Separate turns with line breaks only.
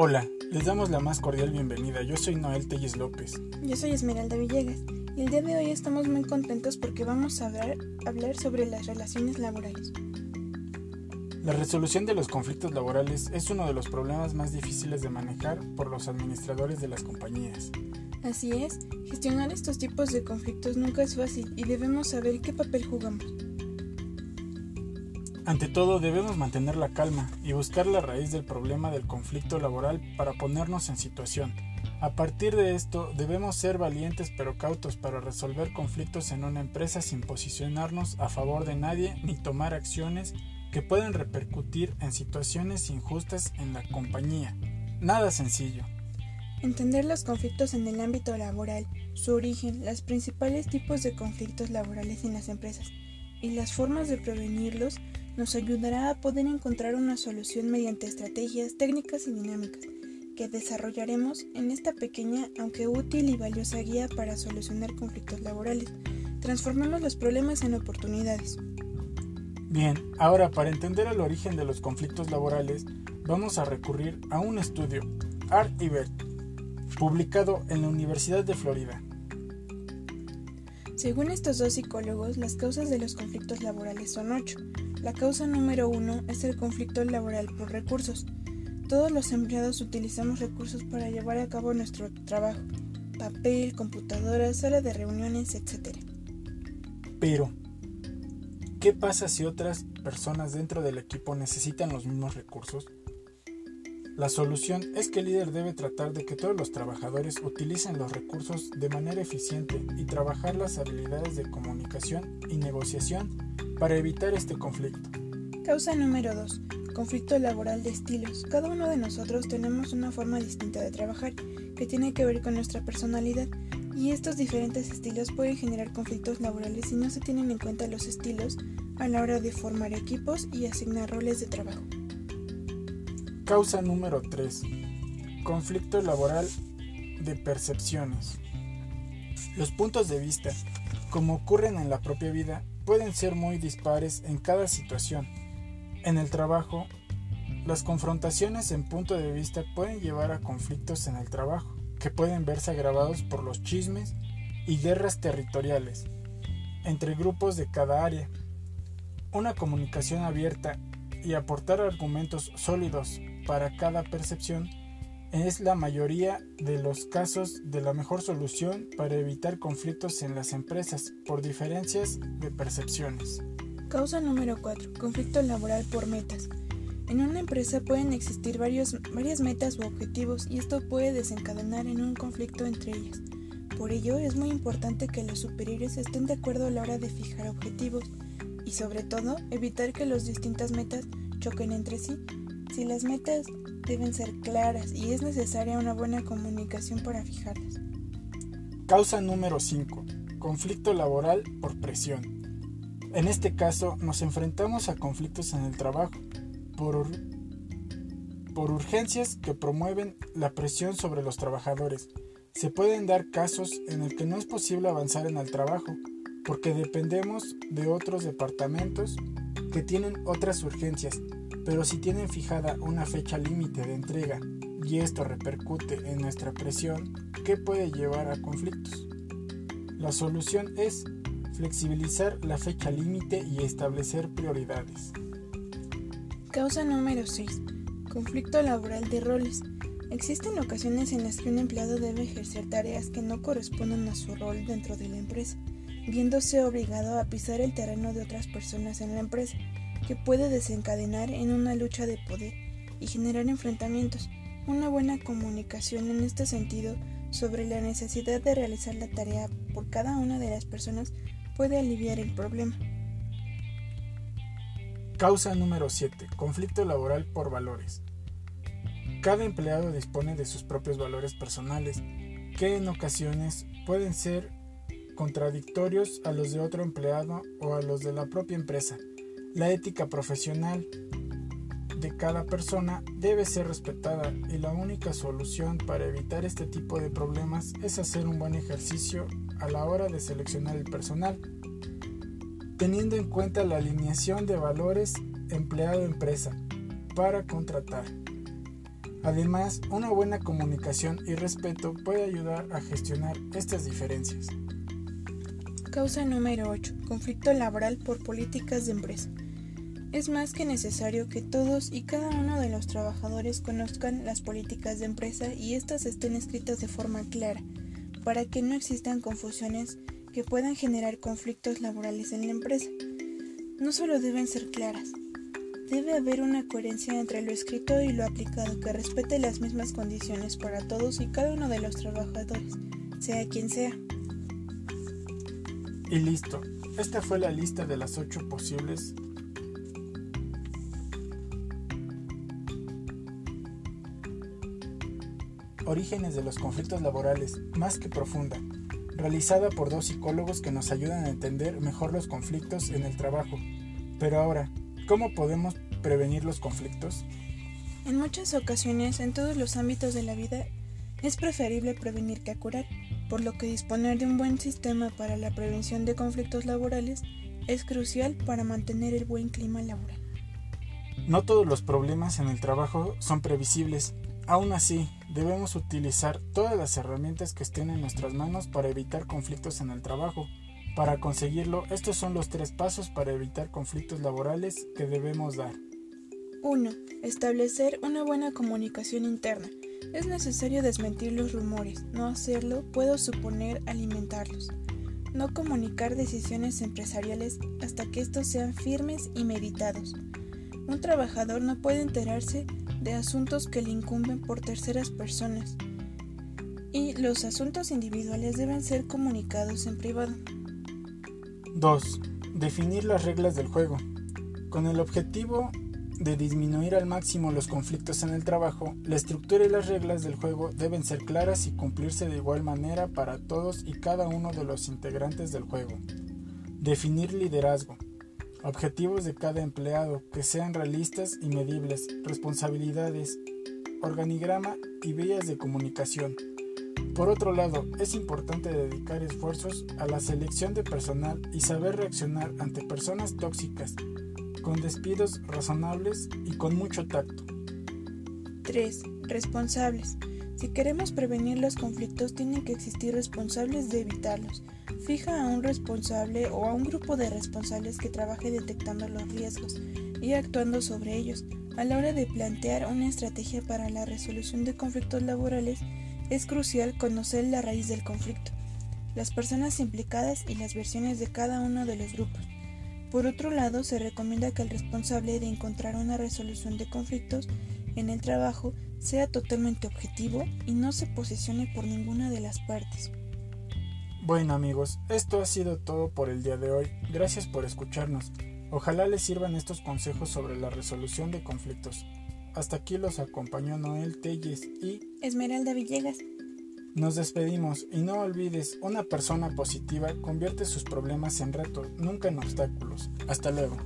Hola, les damos la más cordial bienvenida. Yo soy Noel Telles López.
Yo soy Esmeralda Villegas y el día de hoy estamos muy contentos porque vamos a hablar, hablar sobre las relaciones laborales.
La resolución de los conflictos laborales es uno de los problemas más difíciles de manejar por los administradores de las compañías.
Así es, gestionar estos tipos de conflictos nunca es fácil y debemos saber qué papel jugamos.
Ante todo, debemos mantener la calma y buscar la raíz del problema del conflicto laboral para ponernos en situación. A partir de esto, debemos ser valientes pero cautos para resolver conflictos en una empresa sin posicionarnos a favor de nadie ni tomar acciones que pueden repercutir en situaciones injustas en la compañía. Nada sencillo.
Entender los conflictos en el ámbito laboral, su origen, los principales tipos de conflictos laborales en las empresas y las formas de prevenirlos nos ayudará a poder encontrar una solución mediante estrategias, técnicas y dinámicas que desarrollaremos en esta pequeña, aunque útil y valiosa guía para solucionar conflictos laborales. Transformemos los problemas en oportunidades.
Bien, ahora para entender el origen de los conflictos laborales, vamos a recurrir a un estudio, Art y Bert, publicado en la Universidad de Florida.
Según estos dos psicólogos, las causas de los conflictos laborales son ocho. La causa número uno es el conflicto laboral por recursos. Todos los empleados utilizamos recursos para llevar a cabo nuestro trabajo. Papel, computadora, sala de reuniones, etc.
Pero, ¿qué pasa si otras personas dentro del equipo necesitan los mismos recursos? La solución es que el líder debe tratar de que todos los trabajadores utilicen los recursos de manera eficiente y trabajar las habilidades de comunicación y negociación para evitar este conflicto.
Causa número 2. Conflicto laboral de estilos. Cada uno de nosotros tenemos una forma distinta de trabajar que tiene que ver con nuestra personalidad y estos diferentes estilos pueden generar conflictos laborales si no se tienen en cuenta los estilos a la hora de formar equipos y asignar roles de trabajo.
Causa número 3. Conflicto laboral de percepciones. Los puntos de vista, como ocurren en la propia vida, pueden ser muy dispares en cada situación. En el trabajo, las confrontaciones en punto de vista pueden llevar a conflictos en el trabajo, que pueden verse agravados por los chismes y guerras territoriales entre grupos de cada área. Una comunicación abierta y aportar argumentos sólidos para cada percepción es la mayoría de los casos de la mejor solución para evitar conflictos en las empresas por diferencias de percepciones.
Causa número 4. Conflicto laboral por metas. En una empresa pueden existir varios, varias metas u objetivos y esto puede desencadenar en un conflicto entre ellas. Por ello es muy importante que los superiores estén de acuerdo a la hora de fijar objetivos y sobre todo evitar que las distintas metas choquen entre sí. Si las metas deben ser claras y es necesaria una buena comunicación para fijarlas.
Causa número 5. Conflicto laboral por presión. En este caso nos enfrentamos a conflictos en el trabajo por, por urgencias que promueven la presión sobre los trabajadores. Se pueden dar casos en el que no es posible avanzar en el trabajo porque dependemos de otros departamentos que tienen otras urgencias pero si tienen fijada una fecha límite de entrega y esto repercute en nuestra presión, ¿qué puede llevar a conflictos? La solución es flexibilizar la fecha límite y establecer prioridades.
Causa número 6. Conflicto laboral de roles. Existen ocasiones en las que un empleado debe ejercer tareas que no corresponden a su rol dentro de la empresa, viéndose obligado a pisar el terreno de otras personas en la empresa que puede desencadenar en una lucha de poder y generar enfrentamientos. Una buena comunicación en este sentido sobre la necesidad de realizar la tarea por cada una de las personas puede aliviar el problema.
Causa número 7. Conflicto laboral por valores. Cada empleado dispone de sus propios valores personales, que en ocasiones pueden ser contradictorios a los de otro empleado o a los de la propia empresa. La ética profesional de cada persona debe ser respetada y la única solución para evitar este tipo de problemas es hacer un buen ejercicio a la hora de seleccionar el personal, teniendo en cuenta la alineación de valores empleado-empresa para contratar. Además, una buena comunicación y respeto puede ayudar a gestionar estas diferencias.
Causa número 8. Conflicto laboral por políticas de empresa. Es más que necesario que todos y cada uno de los trabajadores conozcan las políticas de empresa y éstas estén escritas de forma clara, para que no existan confusiones que puedan generar conflictos laborales en la empresa. No solo deben ser claras, debe haber una coherencia entre lo escrito y lo aplicado que respete las mismas condiciones para todos y cada uno de los trabajadores, sea quien sea.
Y listo, esta fue la lista de las ocho posibles Orígenes de los conflictos laborales, más que profunda, realizada por dos psicólogos que nos ayudan a entender mejor los conflictos en el trabajo. Pero ahora, ¿cómo podemos prevenir los conflictos?
En muchas ocasiones, en todos los ámbitos de la vida, es preferible prevenir que curar, por lo que disponer de un buen sistema para la prevención de conflictos laborales es crucial para mantener el buen clima laboral.
No todos los problemas en el trabajo son previsibles. Aún así, debemos utilizar todas las herramientas que estén en nuestras manos para evitar conflictos en el trabajo. Para conseguirlo, estos son los tres pasos para evitar conflictos laborales que debemos dar.
1. Establecer una buena comunicación interna. Es necesario desmentir los rumores. No hacerlo puedo suponer alimentarlos. No comunicar decisiones empresariales hasta que estos sean firmes y meditados. Un trabajador no puede enterarse de asuntos que le incumben por terceras personas y los asuntos individuales deben ser comunicados en privado.
2. Definir las reglas del juego. Con el objetivo de disminuir al máximo los conflictos en el trabajo, la estructura y las reglas del juego deben ser claras y cumplirse de igual manera para todos y cada uno de los integrantes del juego. Definir liderazgo. Objetivos de cada empleado que sean realistas y medibles, responsabilidades, organigrama y vías de comunicación. Por otro lado, es importante dedicar esfuerzos a la selección de personal y saber reaccionar ante personas tóxicas, con despidos razonables y con mucho tacto.
3. Responsables. Si queremos prevenir los conflictos, tienen que existir responsables de evitarlos. Fija a un responsable o a un grupo de responsables que trabaje detectando los riesgos y actuando sobre ellos. A la hora de plantear una estrategia para la resolución de conflictos laborales, es crucial conocer la raíz del conflicto, las personas implicadas y las versiones de cada uno de los grupos. Por otro lado, se recomienda que el responsable de encontrar una resolución de conflictos en el trabajo sea totalmente objetivo y no se posicione por ninguna de las partes.
Bueno amigos, esto ha sido todo por el día de hoy. Gracias por escucharnos. Ojalá les sirvan estos consejos sobre la resolución de conflictos. Hasta aquí los acompañó Noel Telles y
Esmeralda Villegas.
Nos despedimos y no olvides, una persona positiva convierte sus problemas en retos, nunca en obstáculos. Hasta luego.